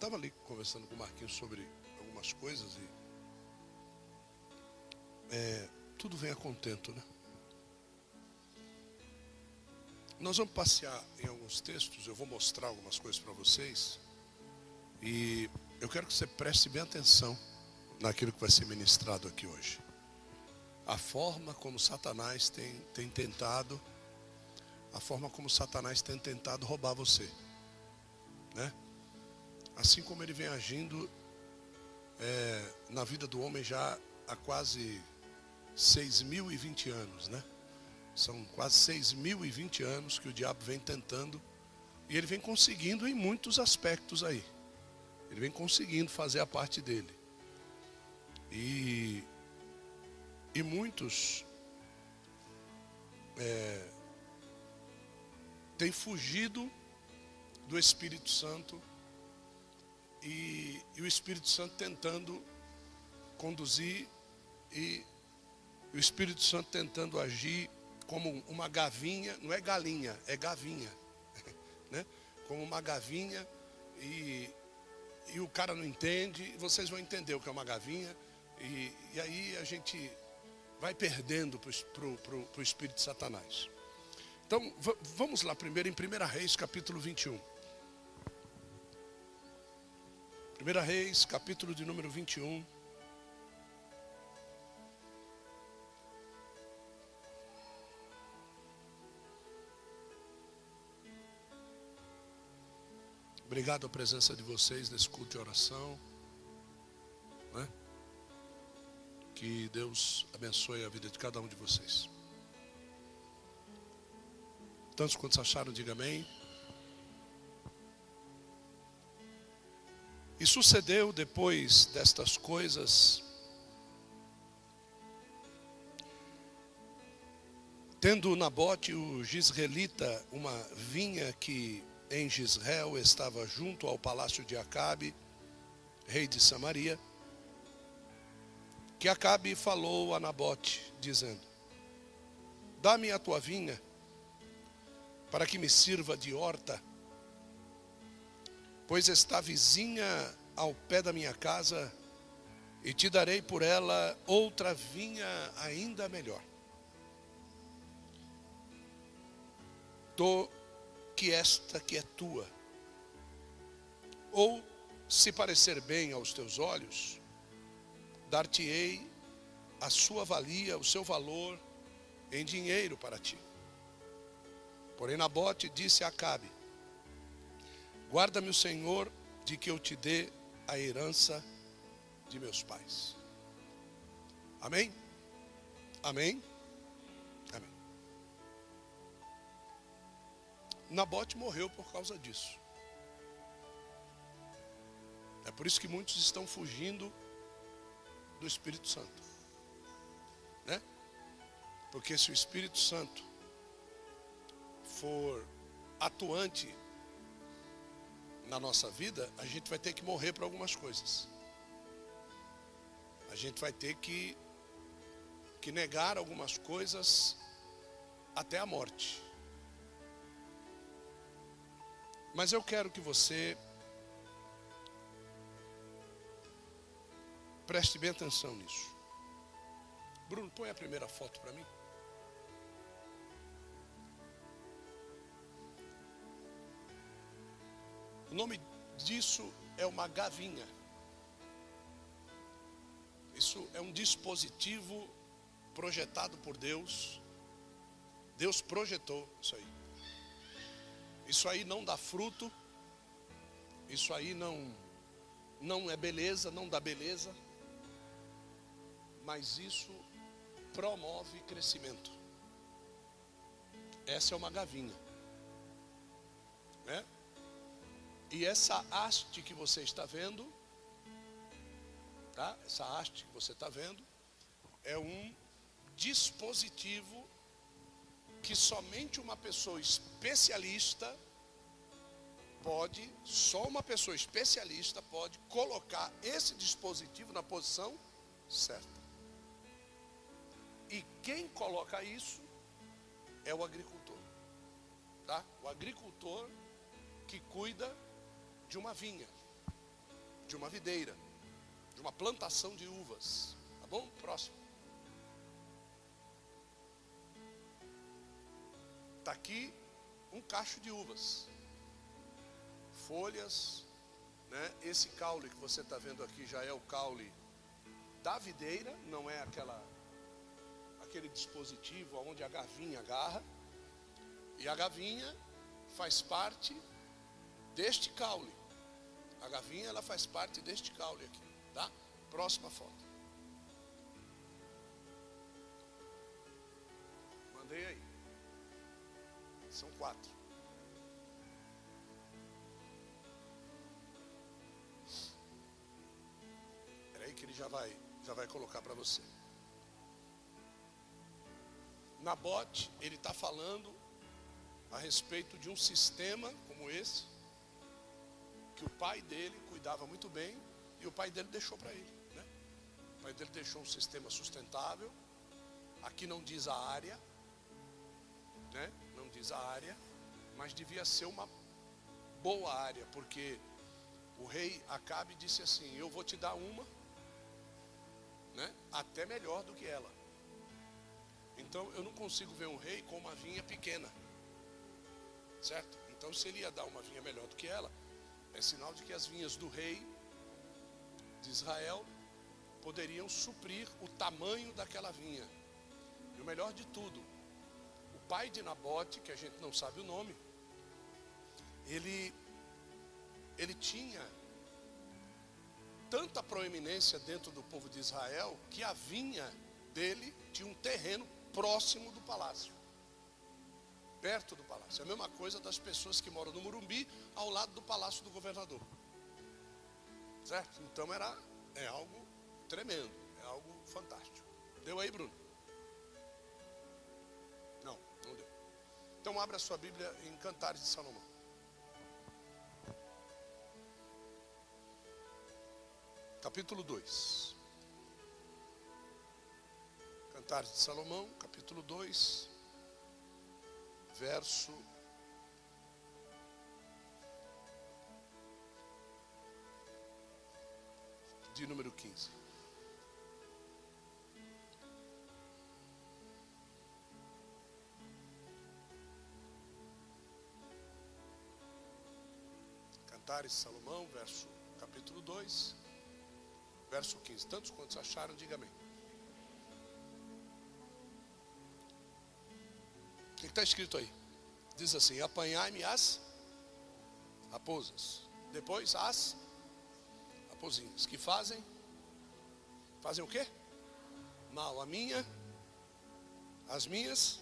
estava ali conversando com o Marquinhos sobre algumas coisas e é, tudo vem a contento, né? Nós vamos passear em alguns textos, eu vou mostrar algumas coisas para vocês. E eu quero que você preste bem atenção naquilo que vai ser ministrado aqui hoje. A forma como Satanás tem, tem tentado, a forma como Satanás tem tentado roubar você. Assim como ele vem agindo é, na vida do homem já há quase 6.020 anos, né? São quase 6.020 anos que o diabo vem tentando e ele vem conseguindo em muitos aspectos aí. Ele vem conseguindo fazer a parte dele. E, e muitos é, têm fugido do Espírito Santo e, e o Espírito Santo tentando conduzir e o Espírito Santo tentando agir como uma gavinha, não é galinha, é gavinha, né? Como uma gavinha e, e o cara não entende, vocês vão entender o que é uma gavinha e, e aí a gente vai perdendo para o espírito de Satanás. Então vamos lá primeiro em 1 Reis capítulo 21. 1 Reis capítulo de número 21. Obrigado a presença de vocês nesse culto de oração. Né? Que Deus abençoe a vida de cada um de vocês. Tantos quantos acharam, diga amém. E sucedeu depois destas coisas, tendo Nabote o Gisraelita uma vinha que em Gisrael estava junto ao palácio de Acabe, rei de Samaria, que Acabe falou a Nabote, dizendo: Dá-me a tua vinha, para que me sirva de horta, pois está vizinha ao pé da minha casa, e te darei por ela outra vinha ainda melhor. Tô que esta que é tua. Ou, se parecer bem aos teus olhos, dar-te-ei a sua valia, o seu valor em dinheiro para ti. Porém, Nabote disse a Acabe: Guarda-me o Senhor de que eu te dê a herança de meus pais. Amém? Amém? Nabote morreu por causa disso. É por isso que muitos estão fugindo do Espírito Santo. Né? Porque se o Espírito Santo for atuante na nossa vida, a gente vai ter que morrer para algumas coisas. A gente vai ter que, que negar algumas coisas até a morte. Mas eu quero que você preste bem atenção nisso. Bruno, põe a primeira foto para mim. O nome disso é uma gavinha. Isso é um dispositivo projetado por Deus. Deus projetou isso aí. Isso aí não dá fruto. Isso aí não não é beleza, não dá beleza. Mas isso promove crescimento. Essa é uma gavinha. Né? E essa haste que você está vendo, tá? Essa haste que você está vendo é um dispositivo que somente uma pessoa especialista pode, só uma pessoa especialista pode colocar esse dispositivo na posição certa. E quem coloca isso é o agricultor. Tá? O agricultor que cuida de uma vinha. de uma videira, de uma plantação de uvas. Tá bom? Próximo. Está aqui um cacho de uvas, folhas, né? Esse caule que você está vendo aqui já é o caule da videira, não é aquela aquele dispositivo onde a gavinha agarra. E a gavinha faz parte deste caule. A gavinha ela faz parte deste caule aqui, tá? Próxima foto. Mandei aí. São quatro. Espera aí que ele já vai, já vai colocar para você. Nabote, ele está falando a respeito de um sistema como esse, que o pai dele cuidava muito bem e o pai dele deixou para ele. Né? O pai dele deixou um sistema sustentável. Aqui não diz a área, né? não diz a área, mas devia ser uma boa área, porque o rei Acabe disse assim: Eu vou te dar uma, né? até melhor do que ela. Então eu não consigo ver um rei com uma vinha pequena. Certo? Então se ele ia dar uma vinha melhor do que ela, é sinal de que as vinhas do rei de Israel poderiam suprir o tamanho daquela vinha. E o melhor de tudo, o pai de Nabote, que a gente não sabe o nome, ele ele tinha tanta proeminência dentro do povo de Israel que a vinha dele tinha um terreno próximo do palácio. Perto do palácio. É a mesma coisa das pessoas que moram no Murumbi, ao lado do palácio do governador. Certo? Então era é algo tremendo, é algo fantástico. Deu aí, Bruno? Não, não deu. Então abra sua Bíblia em Cantares de Salomão. Capítulo 2. Cantares de Salomão, capítulo 2, verso de número 15. Cantares Salomão, verso capítulo 2, verso 15. Tantos quantos acharam, diga amém. Está escrito aí? Diz assim: apanhai-me as raposas. Depois as raposinhas. Que fazem? Fazem o quê? Mal. A minha, as minhas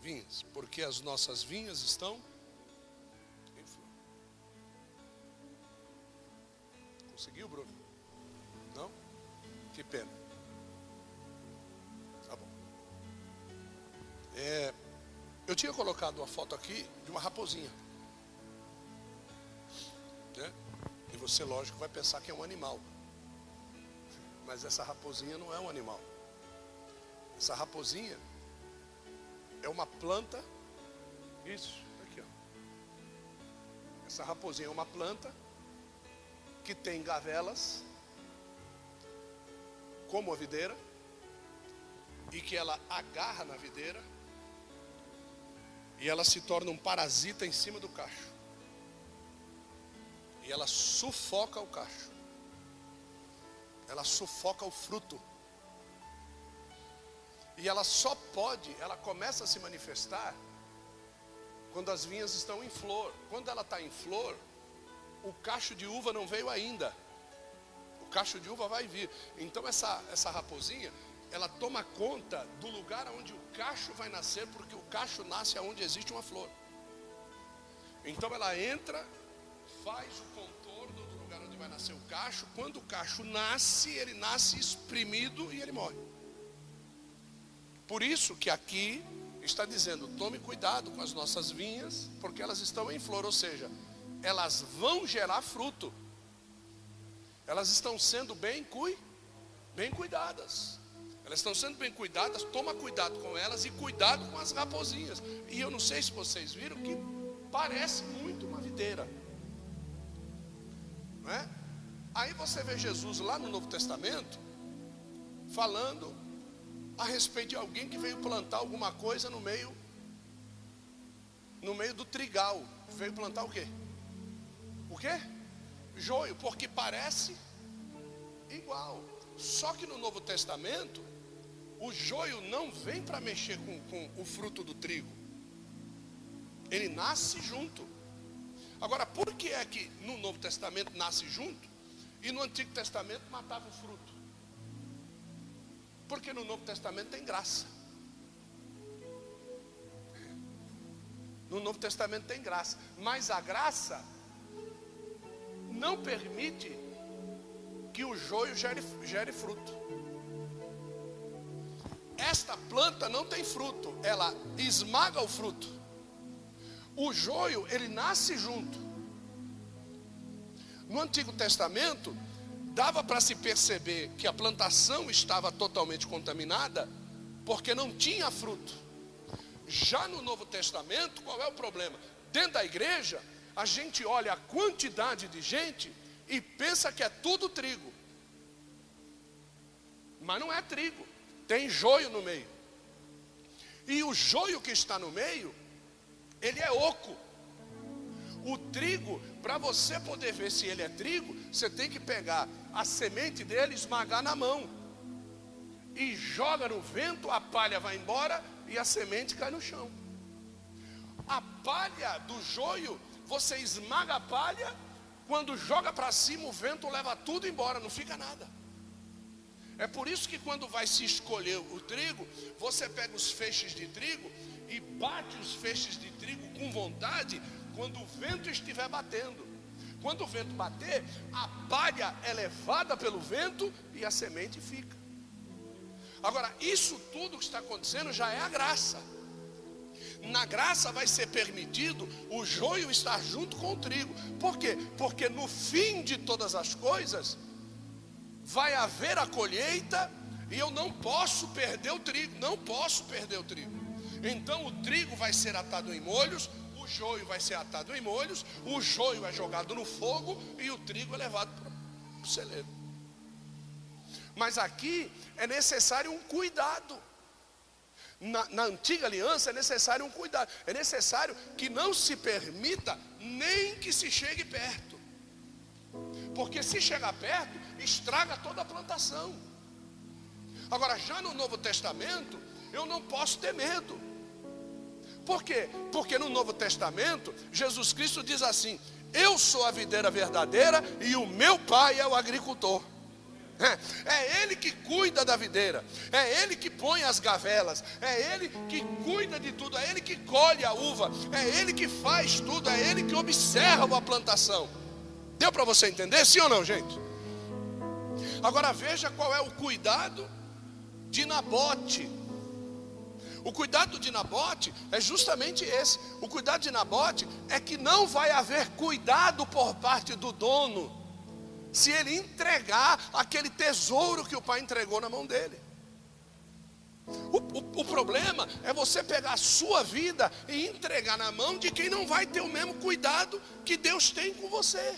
vinhas. Porque as nossas vinhas estão em flor. Conseguiu, Bruno? Não? Que pena. Tá bom. É. Eu tinha colocado uma foto aqui de uma raposinha. Né? E você, lógico, vai pensar que é um animal. Mas essa raposinha não é um animal. Essa raposinha é uma planta. Isso, aqui ó. Essa raposinha é uma planta que tem gavelas, como a videira, e que ela agarra na videira e ela se torna um parasita em cima do cacho. E ela sufoca o cacho. Ela sufoca o fruto. E ela só pode, ela começa a se manifestar quando as vinhas estão em flor. Quando ela está em flor, o cacho de uva não veio ainda. O cacho de uva vai vir. Então essa, essa raposinha, ela toma conta do lugar onde o cacho vai nascer, porque o cacho nasce onde existe uma flor. Então ela entra, faz o contorno do lugar onde vai nascer o cacho. Quando o cacho nasce, ele nasce exprimido e ele morre. Por isso que aqui está dizendo: tome cuidado com as nossas vinhas, porque elas estão em flor, ou seja, elas vão gerar fruto. Elas estão sendo bem, cui, bem cuidadas. Elas estão sendo bem cuidadas, toma cuidado com elas e cuidado com as raposinhas. E eu não sei se vocês viram que parece muito uma videira. Não é? Aí você vê Jesus lá no Novo Testamento falando a respeito de alguém que veio plantar alguma coisa no meio no meio do trigal. Veio plantar o quê? O quê? Joio, porque parece igual. Só que no Novo Testamento, o joio não vem para mexer com, com o fruto do trigo. Ele nasce junto. Agora, por que é que no Novo Testamento nasce junto e no Antigo Testamento matava o fruto? Porque no Novo Testamento tem graça. No Novo Testamento tem graça, mas a graça não permite que o joio gere, gere fruto. Esta planta não tem fruto, ela esmaga o fruto. O joio, ele nasce junto. No Antigo Testamento, dava para se perceber que a plantação estava totalmente contaminada, porque não tinha fruto. Já no Novo Testamento, qual é o problema? Dentro da igreja, a gente olha a quantidade de gente e pensa que é tudo trigo. Mas não é trigo, tem joio no meio. E o joio que está no meio, ele é oco. O trigo, para você poder ver se ele é trigo, você tem que pegar a semente dele, esmagar na mão. E joga no vento, a palha vai embora e a semente cai no chão. A palha do joio, você esmaga a palha, quando joga para cima, o vento leva tudo embora, não fica nada. É por isso que quando vai se escolher o trigo, você pega os feixes de trigo e bate os feixes de trigo com vontade quando o vento estiver batendo. Quando o vento bater, a palha é levada pelo vento e a semente fica. Agora, isso tudo que está acontecendo já é a graça. Na graça vai ser permitido o joio estar junto com o trigo. Por quê? Porque no fim de todas as coisas, vai haver a colheita e eu não posso perder o trigo, não posso perder o trigo. Então o trigo vai ser atado em molhos, o joio vai ser atado em molhos, o joio é jogado no fogo e o trigo é levado para o celeiro. Mas aqui é necessário um cuidado. Na, na, antiga aliança é necessário um cuidado, é necessário que não se permita nem que se chegue perto, porque se chegar perto, estraga toda a plantação. Agora, já no Novo Testamento, eu não posso ter medo. Por quê? Porque no Novo Testamento, Jesus Cristo diz assim: Eu sou a videira verdadeira e o meu pai é o agricultor. É, é ele que cuida da videira, é ele que põe as gavelas, é ele que cuida de tudo, é ele que colhe a uva, é ele que faz tudo, é ele que observa a plantação. Deu para você entender, sim ou não, gente? Agora veja qual é o cuidado de Nabote. O cuidado de Nabote é justamente esse. O cuidado de Nabote é que não vai haver cuidado por parte do dono, se ele entregar aquele tesouro que o pai entregou na mão dele. O, o, o, problema é você pegar a sua vida e entregar na mão de quem não vai ter o mesmo cuidado que Deus tem com você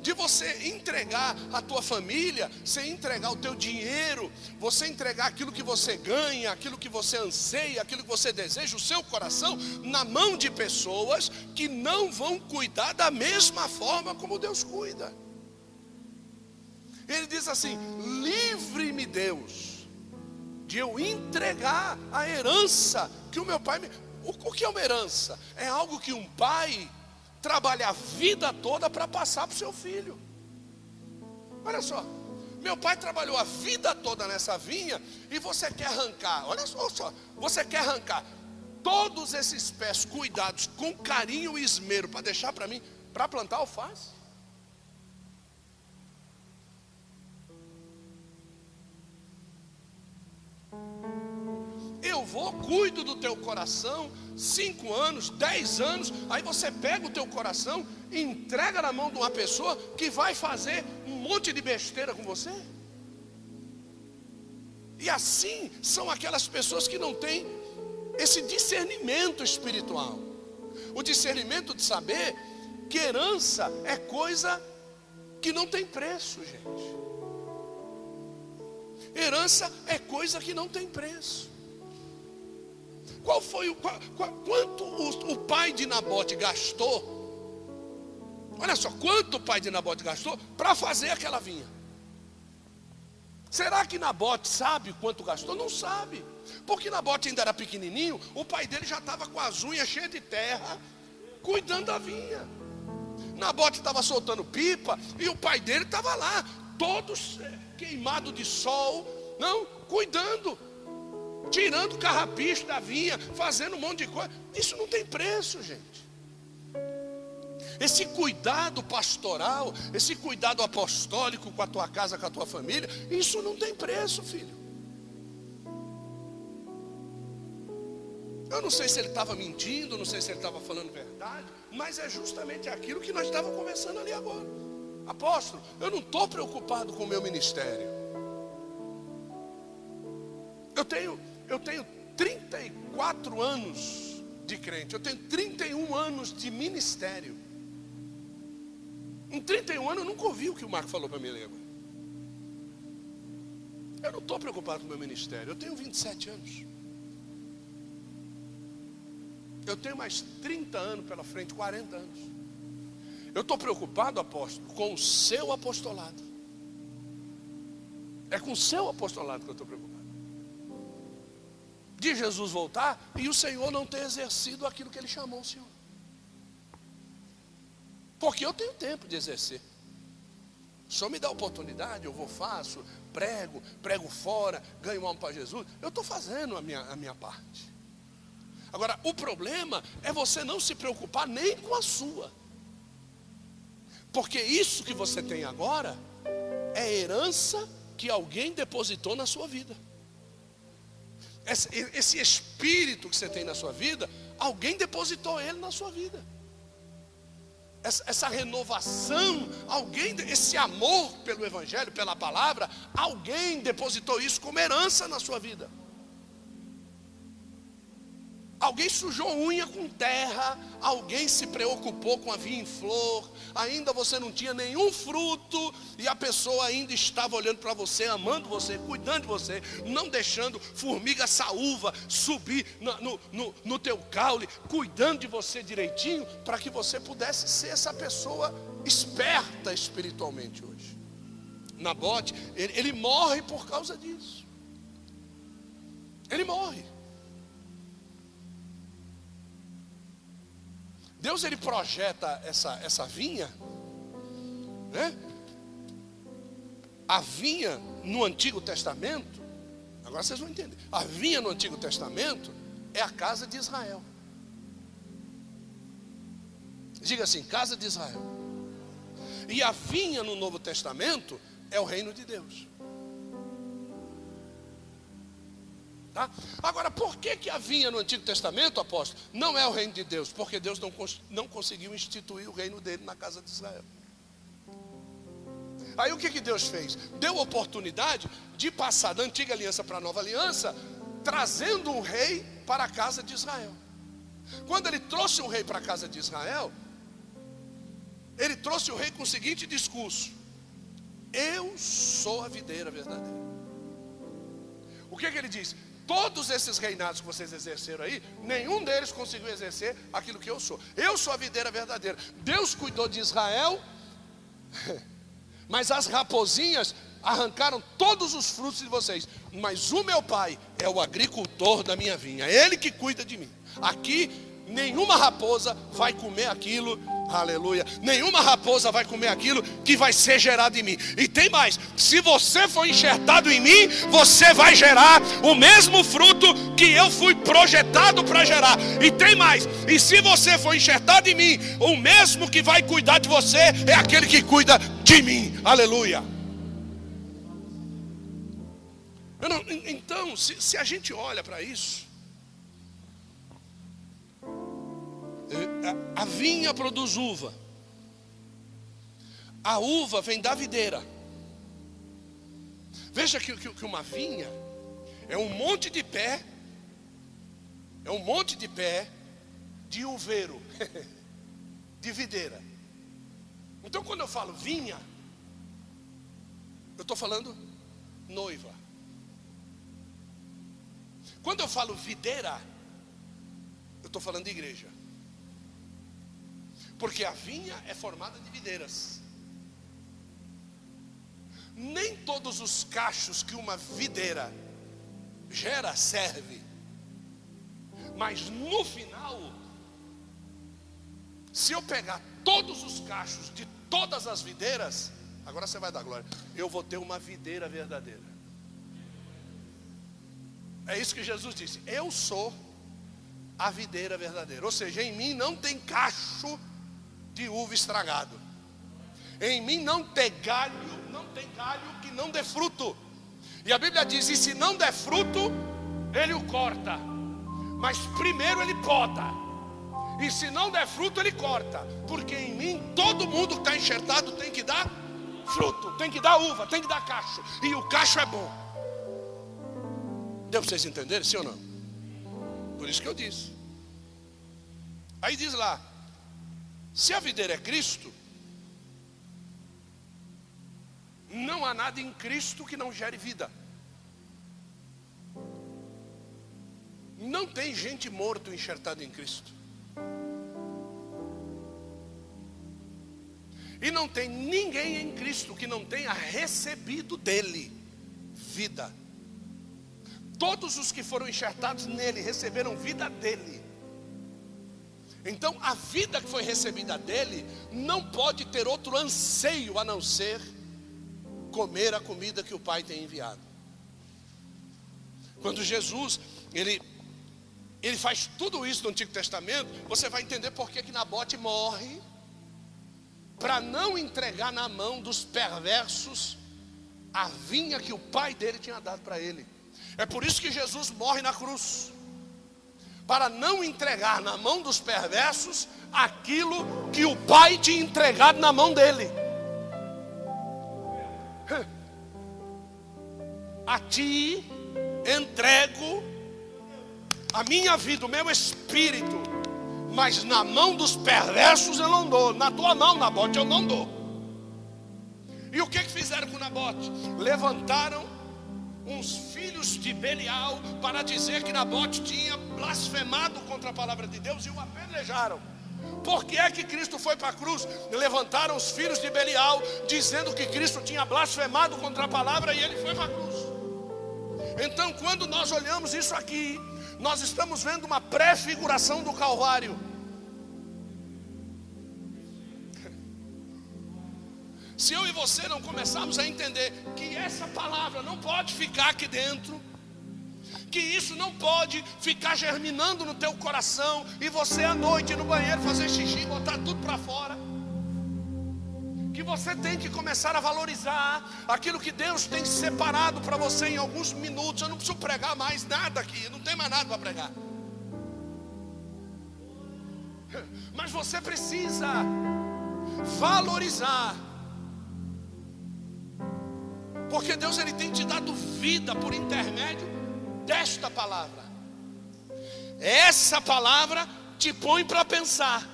de você entregar a tua família, você entregar o teu dinheiro, você entregar aquilo que você ganha, aquilo que você anseia, aquilo que você deseja, o seu coração, na mão de pessoas que não vão cuidar da mesma forma como Deus cuida. Ele diz assim: livre-me, Deus, de eu entregar a herança que o meu pai me. O, que é uma herança? É algo que um pai trabalha a vida toda para passar para o seu filho. Olha só, meu pai trabalhou a vida toda nessa vinha e você quer arrancar, olha só, só você quer arrancar todos esses pés cuidados com carinho e esmero para deixar para mim, para plantar alface? Eu vou, cuido do teu coração, cinco anos, dez anos, aí você pega o teu coração e entrega na mão de uma pessoa que vai fazer um monte de besteira com você. E assim são aquelas pessoas que não têm esse discernimento espiritual. O discernimento de saber que herança é coisa que não tem preço, gente. Herança é coisa que não tem preço. Qual foi o qual, quanto o, o pai de Nabote gastou? Olha só, quanto o pai de Nabote gastou para fazer aquela vinha? Será que Nabote sabe quanto gastou? Não sabe. Porque Nabote ainda era pequenininho, o pai dele já estava com as unhas cheias de terra, cuidando da vinha. Nabote estava soltando pipa e o pai dele estava lá, todos queimado de sol, não, cuidando, tirando carrapicho da vinha, fazendo um monte de coisa. Isso não tem preço, gente. Esse cuidado pastoral, esse cuidado apostólico com a tua casa, com a tua família, isso não tem preço, filho. Eu não sei se ele estava mentindo, não sei se ele estava falando verdade, mas é justamente aquilo que nós estávamos conversando ali agora. Apóstolo, eu não estou preocupado com o meu ministério. Eu tenho, eu tenho 34 anos de crente, eu tenho 31 anos de ministério. Em 31 anos eu nunca ouvi o que o Marco falou para mim agora. Eu não estou preocupado com o meu ministério, eu tenho 27 anos. Eu tenho mais 30 anos pela frente, 40 anos. Eu estou preocupado, apóstolo, com o seu apostolado. É com o seu apostolado que eu estou preocupado. De Jesus voltar e o Senhor não ter exercido aquilo que ele chamou o Senhor. Porque eu tenho tempo de exercer. Senhor me dá oportunidade, eu vou, faço, prego, prego fora, ganho alma para Jesus. Eu estou fazendo a minha, a minha parte. Agora, o problema é você não se preocupar nem com a sua. Porque isso que você tem agora é herança que alguém depositou na sua vida. Esse, espírito que você tem na sua vida, alguém depositou ele na sua vida. Essa, essa renovação, alguém, esse amor pelo Evangelho, pela palavra, alguém depositou isso como herança na sua vida. Alguém sujou unha com terra, alguém se preocupou com a vinha em flor, ainda você não tinha nenhum fruto, e a pessoa ainda estava olhando para você, amando você, cuidando de você, não deixando formiga saúva subir no, no, no, no teu caule, cuidando de você direitinho, para que você pudesse ser essa pessoa esperta espiritualmente hoje. Nabote, ele, ele morre por causa disso. Ele morre. Deus ele projeta essa, essa vinha, né? A vinha no Antigo Testamento, agora vocês vão entender. A vinha no Antigo Testamento é a casa de Israel. Diga assim, casa de Israel. E a vinha no Novo Testamento é o reino de Deus. Tá? Agora, por que, que a vinha no Antigo Testamento, apóstolo, não é o reino de Deus? Porque Deus não, não conseguiu instituir o reino dele na casa de Israel. Aí o que, que Deus fez? Deu oportunidade de passar da antiga aliança para a nova aliança, trazendo um rei para a casa de Israel. Quando ele trouxe um rei para a casa de Israel, ele trouxe o rei com o seguinte discurso: Eu sou a videira verdadeira. O que, que ele diz? Todos esses reinados que vocês exerceram aí, nenhum deles conseguiu exercer aquilo que eu sou. Eu sou a videira verdadeira. Deus cuidou de Israel, mas as raposinhas arrancaram todos os frutos de vocês. Mas o meu pai é o agricultor da minha vinha, é ele que cuida de mim. Aqui, nenhuma raposa vai comer aquilo Aleluia. Nenhuma raposa vai comer aquilo que vai ser gerado em mim. E tem mais: se você for enxertado em mim, você vai gerar o mesmo fruto que eu fui projetado para gerar. E tem mais: e se você for enxertado em mim, o mesmo que vai cuidar de você é aquele que cuida de mim. Aleluia. Não, então, se, se a gente olha para isso, a vinha produz uva. A uva vem da videira. Veja que, que, que uma vinha é um monte de pé, é um monte de pé de uveiro, de videira. Então, quando eu falo vinha, Eu estou falando noiva. Quando eu falo videira, eu estou falando de igreja. Porque a vinha é formada de videiras. Nem todos os cachos que uma videira gera serve. Mas no final, se eu pegar todos os cachos de todas as videiras, agora você vai dar glória, eu vou ter uma videira verdadeira. É isso que Jesus disse: Eu sou a videira verdadeira. Ou seja, em mim não tem cacho de uva estragado. Em mim não tem galho, não tem galho que não dê fruto. E a Bíblia diz: e se não der fruto, ele o corta. Mas primeiro ele poda. E se não der fruto, ele corta. Porque em mim todo mundo que está enxertado tem que dar fruto, tem que dar uva, tem que dar cacho. E o cacho é bom. Deu para vocês entenderem, sim ou não? Por isso que eu disse. Aí diz lá: se a videira é Cristo, não há nada em Cristo que não gere vida. Não tem gente morto enxertada em Cristo. E não tem ninguém em Cristo que não tenha recebido dele vida. Todos os que foram enxertados nele receberam vida dele. Então, a vida que foi recebida dele não pode ter outro anseio a não ser comer a comida que o Pai tem enviado. Quando Jesus, ele, ele faz tudo isso no Antigo Testamento, você vai entender por que, que Nabote morre, para não entregar na mão dos perversos a vinha que o pai dele tinha dado para ele. É por isso que Jesus morre na cruz para não entregar na mão dos perversos aquilo que o pai tinha entregado na mão dele. A ti entrego a minha vida, o meu espírito, mas na mão dos perversos eu não dou, na tua mão, Nabote, eu não dou. E o que, que fizeram com Nabote? Levantaram uns filhos de Belial para dizer que Nabote tinha blasfemado contra a palavra de Deus e o apedrejaram. Por que é que Cristo foi para a cruz? Levantaram os filhos de Belial, dizendo que Cristo tinha blasfemado contra a palavra e ele foi para a cruz. Então, quando nós olhamos isso aqui, nós estamos vendo uma prefiguração do Calvário. Se eu e você não começarmos a entender que essa palavra não pode ficar aqui dentro, que isso não pode ficar germinando no teu coração e você à noite no banheiro fazer xixi, botar tudo para fora. Que você tem que começar a valorizar aquilo que Deus tem separado para você em alguns minutos. Eu não preciso pregar mais nada aqui, não tem mais nada para pregar. Mas você precisa valorizar porque Deus ele tem te dado vida por intermédio desta palavra. Essa palavra te põe para pensar.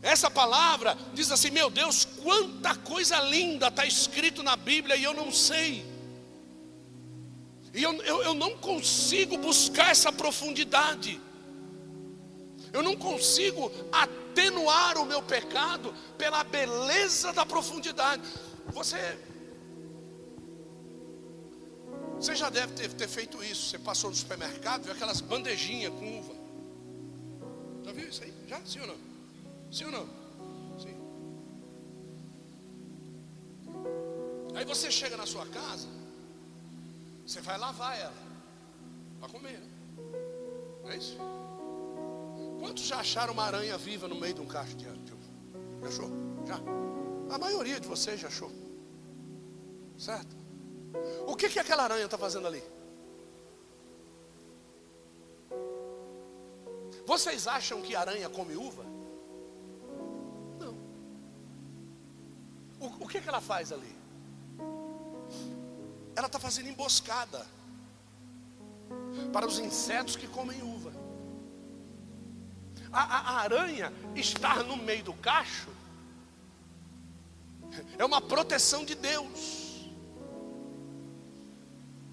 Essa palavra diz assim: Meu Deus, quanta coisa linda está escrito na Bíblia e eu não sei. E eu, eu, eu não consigo buscar essa profundidade. Eu não consigo atenuar o meu pecado pela beleza da profundidade. Você. Você já deve ter, ter feito isso. Você passou no supermercado, viu aquelas bandejinhas com uva. Já viu isso aí? Já? Sim ou não? Sim ou não? Sim. Aí você chega na sua casa, você vai lavar ela para comer. Né? Não é isso? Quantos já acharam uma aranha viva no meio de um cacho de uva? Já achou? Já? A maioria de vocês já achou. Certo? O que, que aquela aranha está fazendo ali? Vocês acham que aranha come uva? Não. O, o que, que ela faz ali? Ela está fazendo emboscada para os insetos que comem uva. A, a, a aranha estar no meio do cacho É uma proteção de Deus.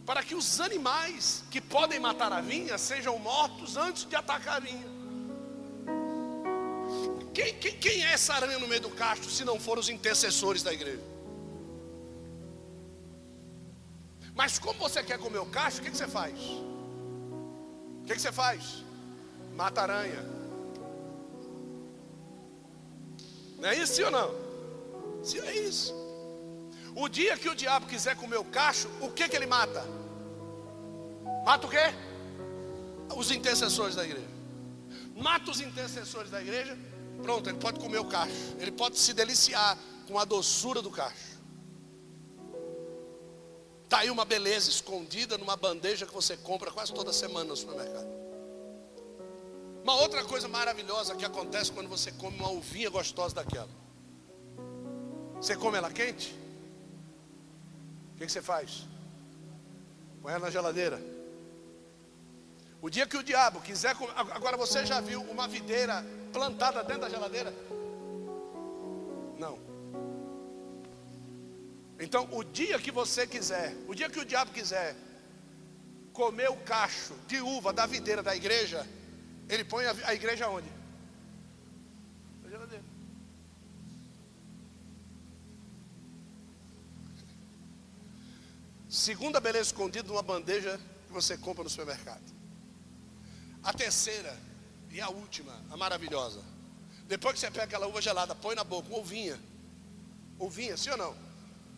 Para que os animais que podem matar a vinha sejam mortos antes de atacar a vinha. Quem, quem, quem é essa aranha no meio do cacho se não foram os intercessores da igreja? Mas como você quer comer o cacho, o que, que você faz? O que, que você faz? Mata aranha. Não é isso ou não? Sim, é isso. O dia que o diabo quiser comer o cacho, o que, que ele mata? Mata o quê? Os intercessores da igreja. Mata os intercessores da igreja, pronto, ele pode comer o cacho. Ele pode se deliciar com a doçura do cacho. Está aí uma beleza escondida numa bandeja que você compra quase toda semana no supermercado. Uma outra coisa maravilhosa que acontece quando você come uma uvinha gostosa daquela. Você come ela quente? O que, que você faz? Põe ela na geladeira. O dia que o diabo quiser. Agora você já viu uma videira plantada dentro da geladeira? Não. Então, o dia que você quiser, o dia que o diabo quiser comer o cacho de uva da videira da igreja, ele põe a igreja onde? Na geladeira. Segunda beleza escondida numa bandeja que você compra no supermercado. A terceira e a última, a maravilhosa. Depois que você pega aquela uva gelada, põe na boca, uma ovinha. Ovinha, sim ou não?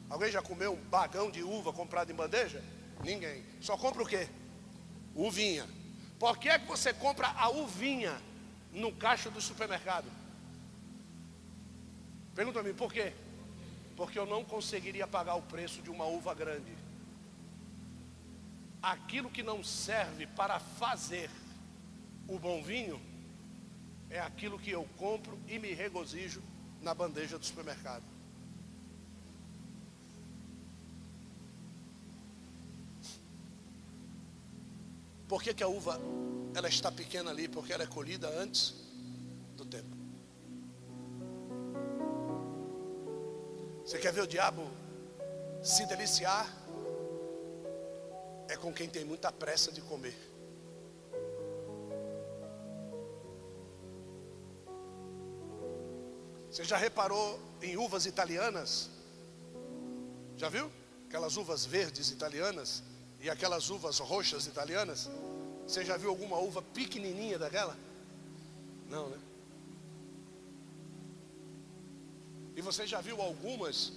Alguém já comeu um bagão de uva comprado em bandeja? Ninguém. Só compra o quê? Uvinha. Por que é que você compra a uvinha no caixa do supermercado? Pergunta a mim, por quê? Porque eu não conseguiria pagar o preço de uma uva grande. Aquilo que não serve para fazer o bom vinho é aquilo que eu compro e me regozijo na bandeja do supermercado. Por que, que a uva ela está pequena ali? Porque ela é colhida antes do tempo. Você quer ver o diabo se deliciar? É com quem tem muita pressa de comer. Você já reparou em uvas italianas? Já viu? Aquelas uvas verdes italianas? E aquelas uvas roxas italianas? Você já viu alguma uva pequenininha daquela? Não, né? E você já viu algumas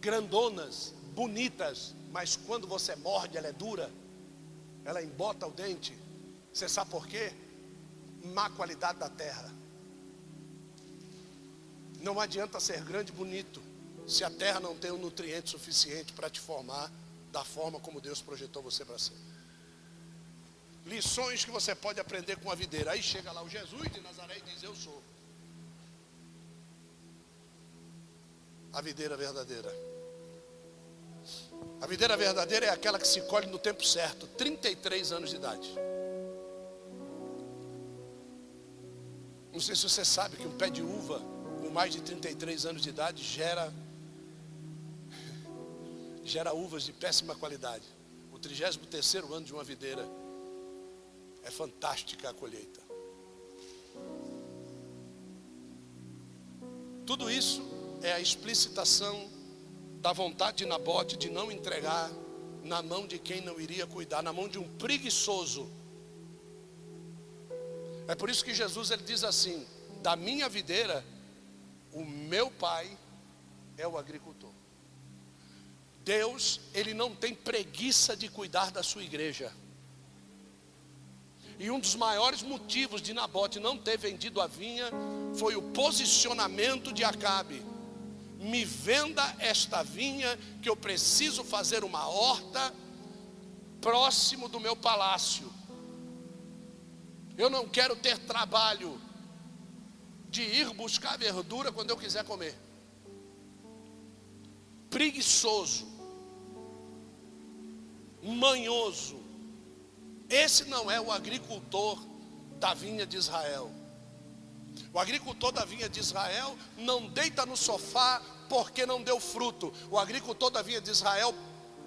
grandonas, bonitas, mas quando você morde ela é dura, ela embota o dente. Você sabe por quê? Má qualidade da terra. Não adianta ser grande e bonito se a terra não tem o um nutriente suficiente para te formar da forma como Deus projetou você para ser. Lições que você pode aprender com a videira. Aí chega lá o Jesus de Nazaré e diz: Eu sou. A videira verdadeira. A videira verdadeira é aquela que se colhe no tempo certo, 33 anos de idade. Não sei se você sabe que um pé de uva mais de 33 anos de idade gera gera uvas de péssima qualidade. O 33 ano de uma videira é fantástica a colheita. Tudo isso é a explicitação da vontade de Nabote de não entregar na mão de quem não iria cuidar, na mão de um preguiçoso. É por isso que Jesus ele diz assim: da minha videira, o meu pai é o agricultor. Deus, ele não tem preguiça de cuidar da sua igreja. E um dos maiores motivos de Nabote não ter vendido a vinha foi o posicionamento de Acabe. Me venda esta vinha que eu preciso fazer uma horta próximo do meu palácio. Eu não quero ter trabalho de ir buscar verdura quando eu quiser comer. Preguiçoso manhoso. Esse não é o agricultor da vinha de Israel. O agricultor da vinha de Israel não deita no sofá porque não deu fruto. O agricultor da vinha de Israel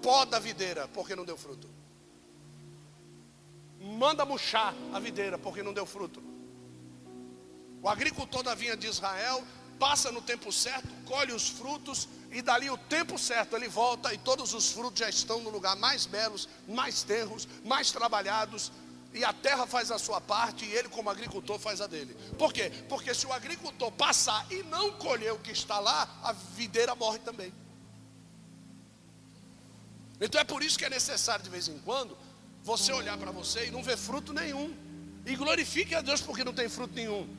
poda a videira, porque não deu fruto. Manda murchar a videira, porque não deu fruto. O agricultor da vinha de Israel passa no tempo certo, colhe os frutos e dali o tempo certo ele volta e todos os frutos já estão no lugar mais belos, mais tenros, mais trabalhados. E a terra faz a sua parte e ele, como agricultor, faz a dele. Por quê? Porque se o agricultor passar e não colher o que está lá, a videira morre também. Então é por isso que é necessário de vez em quando você olhar para você e não ver fruto nenhum. E glorifique a Deus porque não tem fruto nenhum.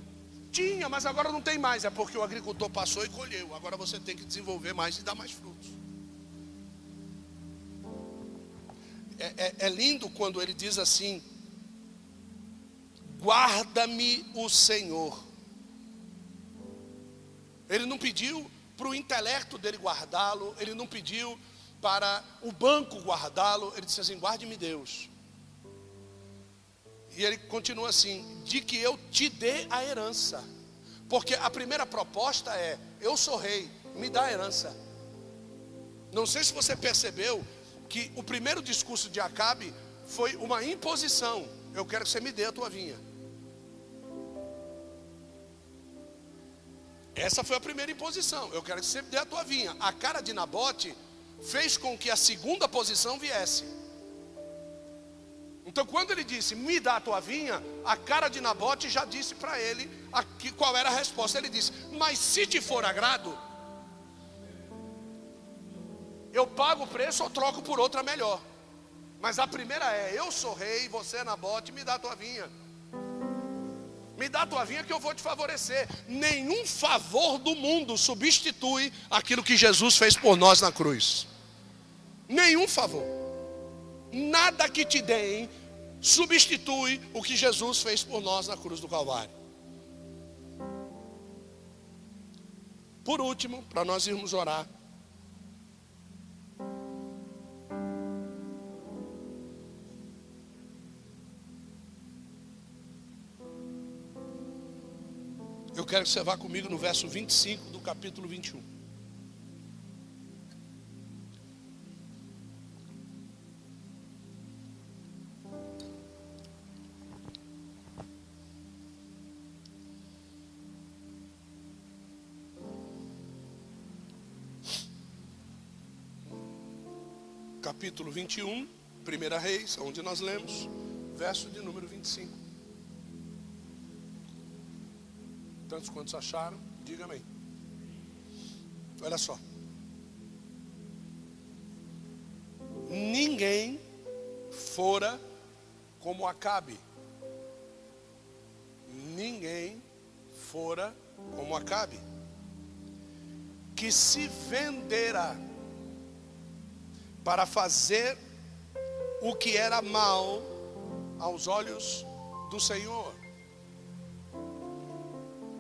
Tinha, mas agora não tem mais. É porque o agricultor passou e colheu. Agora você tem que desenvolver mais e dar mais frutos. É, é, é lindo quando ele diz assim: Guarda-me o Senhor. Ele não pediu para o intelecto dele guardá-lo, ele não pediu para o banco guardá-lo, ele disse assim: Guarde-me Deus. E ele continua assim: de que eu te dê a herança. Porque a primeira proposta é: eu sou rei, me dá a herança. Não sei se você percebeu que o primeiro discurso de Acabe foi uma imposição. Eu quero que você me dê a tua vinha. Essa foi a primeira imposição. Eu quero que você me dê a tua vinha. A cara de Nabote fez com que a segunda posição viesse. Então, quando ele disse, me dá a tua vinha, a cara de Nabote já disse para ele aqui qual era a resposta. Ele disse, mas se te for agrado, eu pago o preço ou troco por outra melhor. Mas a primeira é: eu sou rei, você é Nabote, me dá a tua vinha. Me dá a tua vinha que eu vou te favorecer. Nenhum favor do mundo substitui aquilo que Jesus fez por nós na cruz. Nenhum favor. Nada que te deem substitui o que Jesus fez por nós na cruz do Calvário. Por último, para nós irmos orar. Eu quero que você vá comigo no verso 25 do capítulo 21. Capítulo 21, 1 Reis, onde nós lemos, verso de número 25. Tantos quantos acharam, diga amém. Olha só. Ninguém fora como Acabe. Ninguém fora como Acabe. Que se vendera para fazer o que era mal aos olhos do Senhor.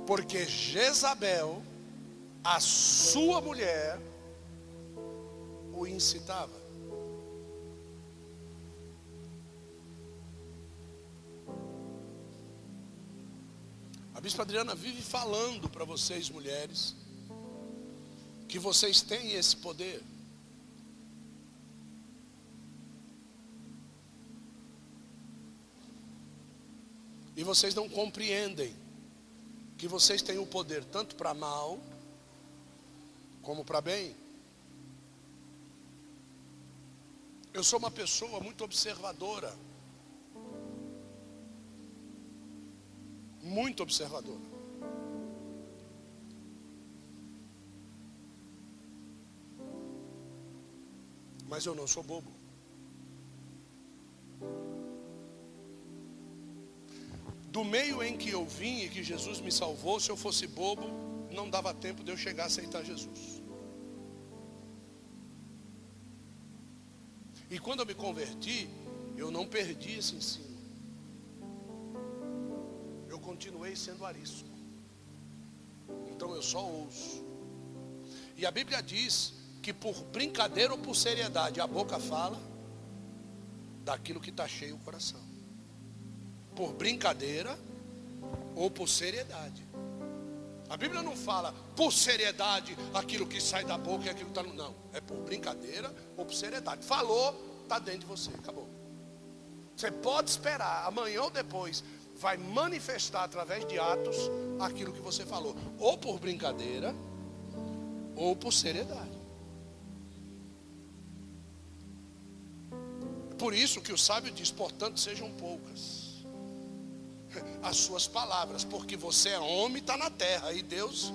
Porque Jezabel, a sua mulher, o incitava. A bispa Adriana vive falando para vocês, mulheres, que vocês têm esse poder. E vocês não compreendem que vocês têm o poder tanto para mal como para bem. Eu sou uma pessoa muito observadora. Muito observadora. Mas eu não sou bobo. Do meio em que eu vim e que Jesus me salvou, se eu fosse bobo, não dava tempo de eu chegar a aceitar Jesus. E quando eu me converti, eu não perdi esse ensino. Eu continuei sendo arisco. Então eu só ouço. E a Bíblia diz que por brincadeira ou por seriedade, a boca fala daquilo que está cheio o coração por brincadeira ou por seriedade. A Bíblia não fala por seriedade aquilo que sai da boca e aquilo que está no. Não. É por brincadeira ou por seriedade. Falou, está dentro de você. Acabou. Você pode esperar, amanhã ou depois, vai manifestar através de atos aquilo que você falou. Ou por brincadeira, ou por seriedade. Por isso que o sábio diz: portanto, sejam poucas as suas palavras, porque você é homem e está na terra, e Deus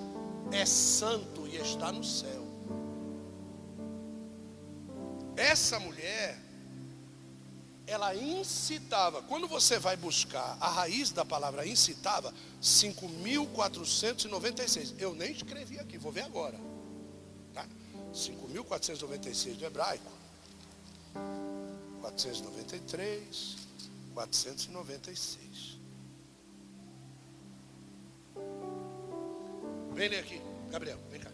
é santo e está no céu. Essa mulher, ela incitava, quando você vai buscar a raiz da palavra incitava, 5.496. Eu nem escrevi aqui, vou ver agora. Tá? 5.496 do hebraico. 493, 496. Vem aqui, Gabriel, vem cá.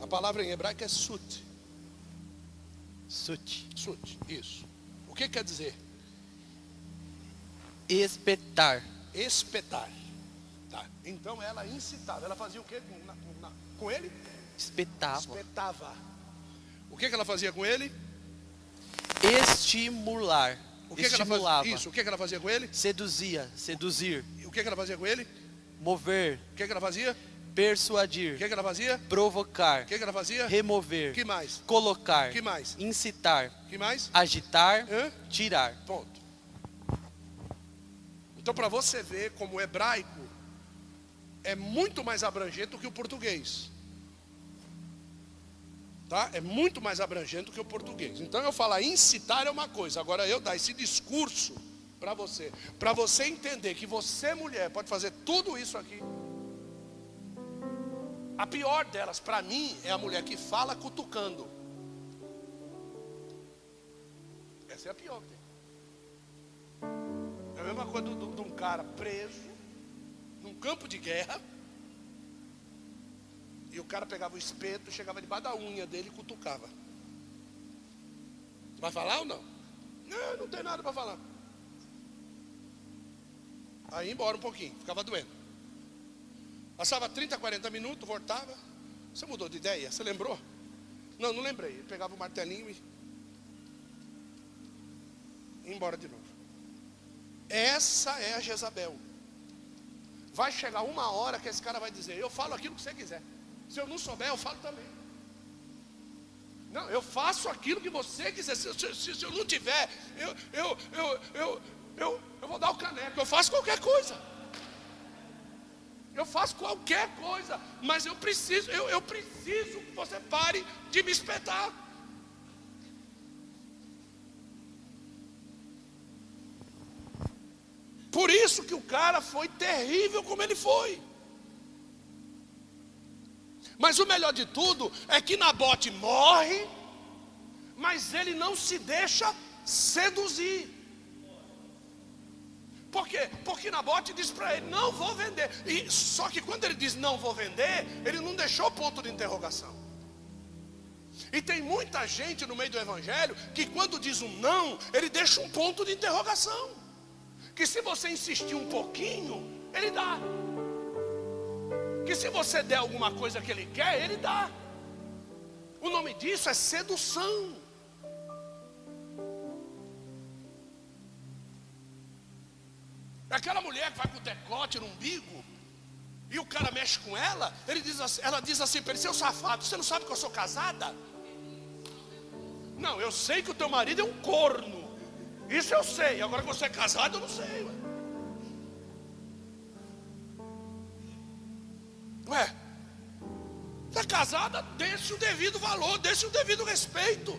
A palavra em hebraico é sut. Sut. Sut, isso. O que quer dizer? Espetar. Espetar. Tá. Então ela incitava. Ela fazia o que com, na- com na- com ele? Espetava. Espetava. O que, que ela fazia com ele? Estimular. O que, que ela Estimulava. fazia? Isso. O que, que ela fazia com ele? Seduzia. Seduzir. E O que, que ela fazia com ele? Mover. O que, que ela fazia? O Persuadir. que, que ela fazia? Provocar. O que, que ela fazia? Remover. Que mais? Colocar. Que mais? Incitar. Que mais? Agitar. Hã? Tirar. Ponto. Então, para você ver como o hebraico é muito mais abrangente do que o português. Tá? É muito mais abrangente do que o português. Então, eu falar incitar é uma coisa. Agora, eu dar esse discurso para você, para você entender que você, mulher, pode fazer tudo isso aqui. A pior delas, para mim, é a mulher que fala cutucando. Essa é a pior. É a mesma coisa de um cara preso, num campo de guerra, e o cara pegava o espeto, chegava debaixo da unha dele e cutucava. Vai falar ou não? Não, não tem nada para falar. Aí embora um pouquinho, ficava doendo. Passava 30, 40 minutos, voltava. Você mudou de ideia? Você lembrou? Não, não lembrei. Ele pegava o martelinho e ia embora de novo. Essa é a Jezabel. Vai chegar uma hora que esse cara vai dizer: Eu falo aquilo que você quiser. Se eu não souber, eu falo também. Não, eu faço aquilo que você quiser. Se, se- se- eu não tiver, eu, eu, eu, eu, eu, eu vou dar o caneco. Eu faço qualquer coisa. Eu faço qualquer coisa. Mas eu preciso, eu, eu preciso que você pare de me espetar. Por isso que o cara foi terrível como ele foi. Mas o melhor de tudo é que Nabote morre, mas ele não se deixa seduzir. Por quê? Porque Nabote diz para ele: não vou vender. E, só que quando ele diz não vou vender, ele não deixou ponto de interrogação. E tem muita gente no meio do evangelho que quando diz um não, ele deixa um ponto de interrogação. Que se você insistir um pouquinho, ele dá. Que se você der alguma coisa que ele quer, ele dá. O nome disso é sedução. Aquela mulher que vai com o decote no umbigo, e o cara mexe com ela, ele diz assim- ela diz assim para ele: seu safado, você não sabe que eu sou casada? Não, eu sei que o teu marido é um corno. Isso eu sei. Agora que você é casado, eu não sei. Está casada, dê-se o devido valor, dê-se o devido respeito.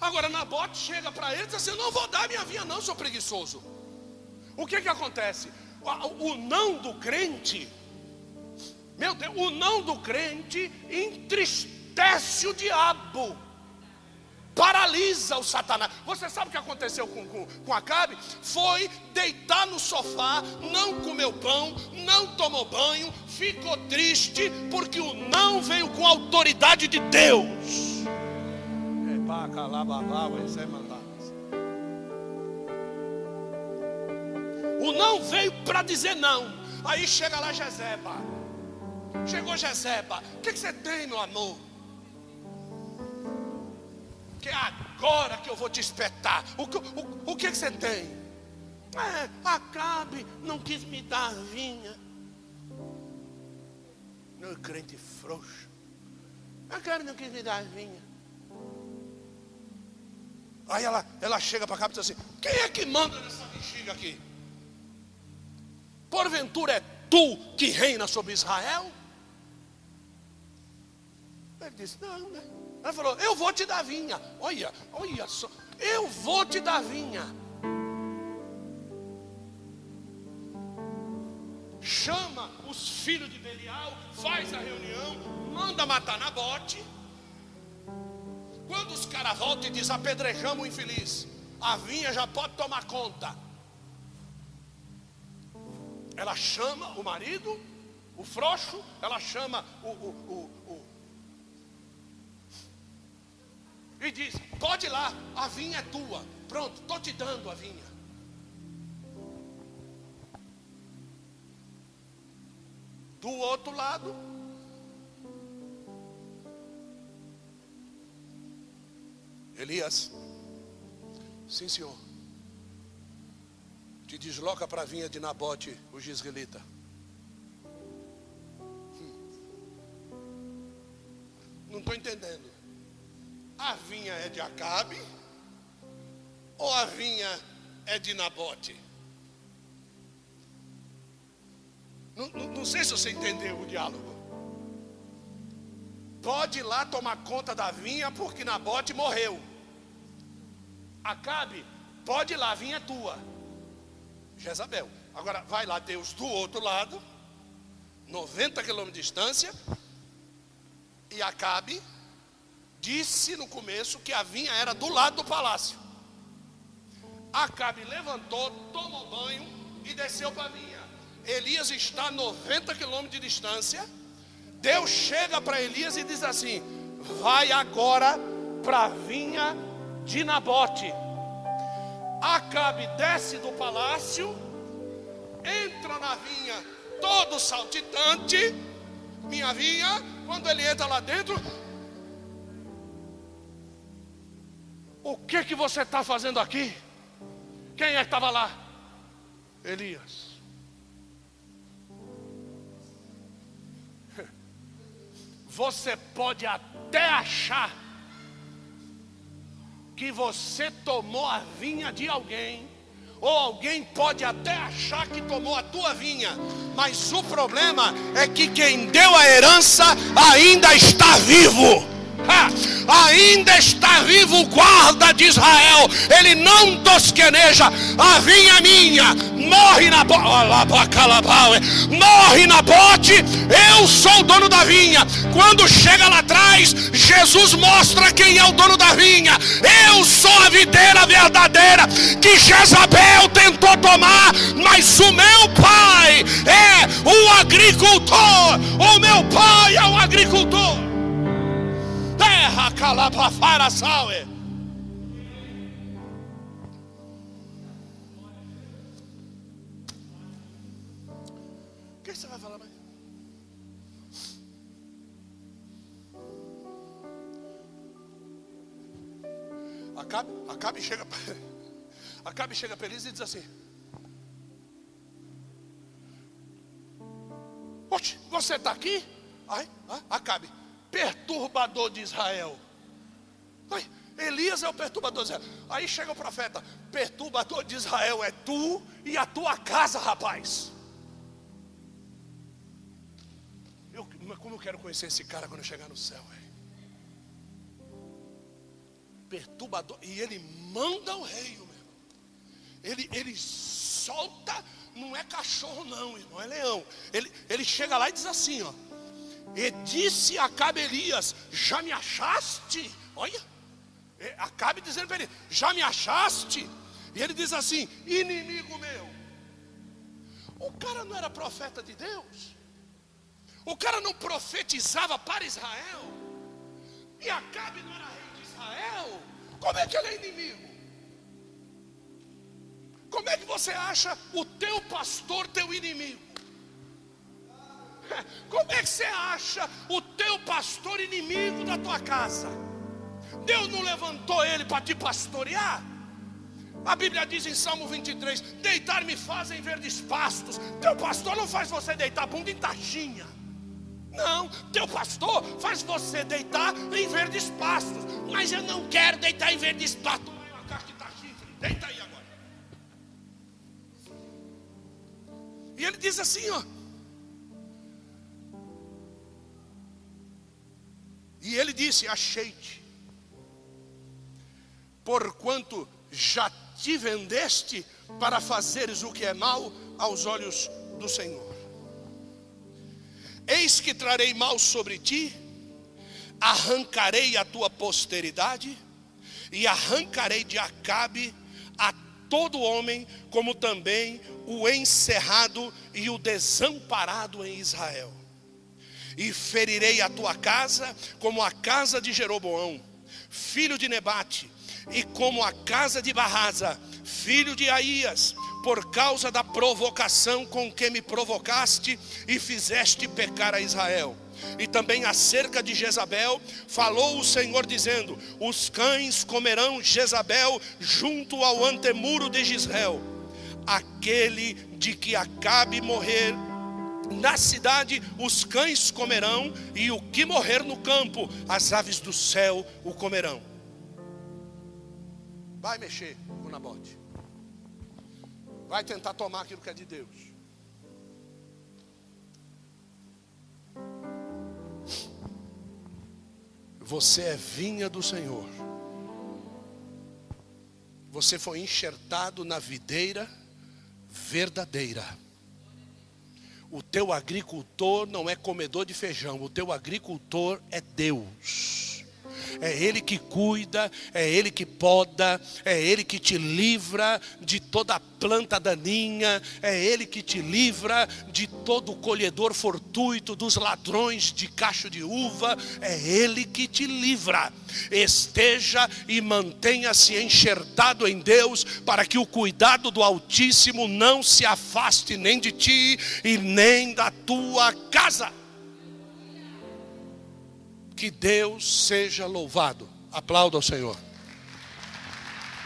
Agora Nabote chega para ele e diz assim: não vou dar minha vinha, não, seu preguiçoso. O que que acontece? O, o não do crente, meu Deus, o não do crente entristece o diabo, paralisa o Satanás. Você sabe o que aconteceu com, com, com Acabe? Foi deitar no sofá, não comeu pão, não tomou banho, ficou triste, porque o não veio com a autoridade de Deus. O não veio para dizer não. Aí chega lá Jezeba. Chegou Jezeba. O que, que você tem, meu amor? Que é agora que eu vou te espetar. O, o, o que, que você tem? É, Acabe não quis me dar vinha. Não, crente frouxo. Acabe não quis me dar vinha. Aí ela, ela chega para cá e diz assim: Quem é que manda nessa bexiga aqui? Porventura é tu que reina sobre Israel? Ele disse: Não, né? Ela falou: Eu vou te dar vinha. Olha, olha só. Eu vou te dar vinha. Chama os filhos de Belial, faz a reunião, manda matar Nabote. Quando os caras voltam e dizem apedrejamos o infeliz, a vinha já pode tomar conta. Ela chama o marido, o frouxo, ela chama o, o, e diz: Pode lá, a vinha é tua. Pronto, estou te dando a vinha. Do outro lado, Elias, sim senhor, te desloca para a vinha de Nabote, o Gisraelita. Hum. Não estou entendendo. A vinha é de Acabe ou a vinha é de Nabote? Não, não, não sei se você entendeu o diálogo. Pode ir lá tomar conta da vinha porque Nabote morreu. Acabe, pode ir lá, a vinha é tua. Jezabel. Agora vai lá Deus do outro lado, 90 quilômetros de distância, e Acabe disse no começo que a vinha era do lado do palácio. Acabe levantou, tomou banho e desceu para a vinha. Elias está a 90 quilômetros de distância. Deus chega para Elias e diz assim: Vai agora para a vinha de Nabote. Acabe desce do palácio, entra na vinha, todo saltitante. Minha vinha, quando ele entra lá dentro, O que que você está fazendo aqui? Quem é que estava lá? Elias. Você pode até achar que você tomou a vinha de alguém, ou alguém pode até achar que tomou a tua vinha, mas o problema é que quem deu a herança ainda está vivo ainda está vivo o guarda de Israel, ele não tosqueneja, a vinha minha, morre na bote, morre na bote, eu sou o dono da vinha. Quando chega lá atrás, Jesus mostra quem é o dono da vinha. Eu sou a videira verdadeira que Jezabel tentou tomar, mas o meu pai é o agricultor. O meu pai é o agricultor terra calabafara saue. O que você vai falar mais? Acabe, Acabe chega, Acabe chega eles e diz assim: Oxe, você está aqui? Ai, Acabe, perturbador de Israel. Elias é o perturbador de Israel. Aí chega o profeta: perturbador de Israel é tu e a tua casa, rapaz. Eu, como eu quero conhecer esse cara quando eu chegar no céu, véio? Perturbador, e ele manda o rei. Ele, ele solta, não é cachorro, não, irmão, é leão. Ele, ele chega lá e diz assim: ó. E disse a Elias: Já me achaste? Olha, acabe dizendo para ele: Já me achaste? E ele diz assim: Inimigo meu. O cara não era profeta de Deus. O cara não profetizava para Israel. E Acabe não era rei de Israel. Como é que ele é inimigo? Como é que você acha o teu pastor teu inimigo? Como é que você acha o teu pastor inimigo da tua casa? Deus não levantou ele para te pastorear? A Bíblia diz em Salmo 23: Deitar me fazem verdes pastos. Teu pastor não faz você deitar bunda em taxinha. Não, teu pastor faz você deitar em verdes pastos. Mas eu não quero deitar em verdes pastos. Deita aí agora. E ele diz assim, ó. E ele disse: Achei-te, porquanto já te vendeste para fazeres o que é mal aos olhos do Senhor. Eis que trarei mal sobre ti, arrancarei a tua posteridade, e arrancarei de Acabe a todo homem, como também o encerrado e o desamparado em Israel. E ferirei a tua casa como a casa de Jeroboão, filho de Nebate, e como a casa de Barraza, filho de Aías, por causa da provocação com que me provocaste e fizeste pecar a Israel. E também acerca de Jezabel, falou o Senhor dizendo: Os cães comerão Jezabel junto ao antemuro de Israel, aquele de que acabe morrer na cidade os cães comerão, e o que morrer no campo, as aves do céu o comerão. Vai mexer com Nabote. Vai tentar tomar aquilo que é de Deus. Você é vinha do Senhor. Você foi enxertado na videira verdadeira. O teu agricultor não é comedor de feijão, o teu agricultor é Deus é Ele que cuida, é Ele que poda, é Ele que te livra de toda planta daninha, é Ele que te livra de todo colhedor fortuito, dos ladrões de cacho de uva, é Ele que te livra. Esteja e mantenha-se enxertado em Deus, para que o cuidado do Altíssimo não se afaste nem de ti e nem da tua casa. Que Deus seja louvado. Aplauda ao Senhor.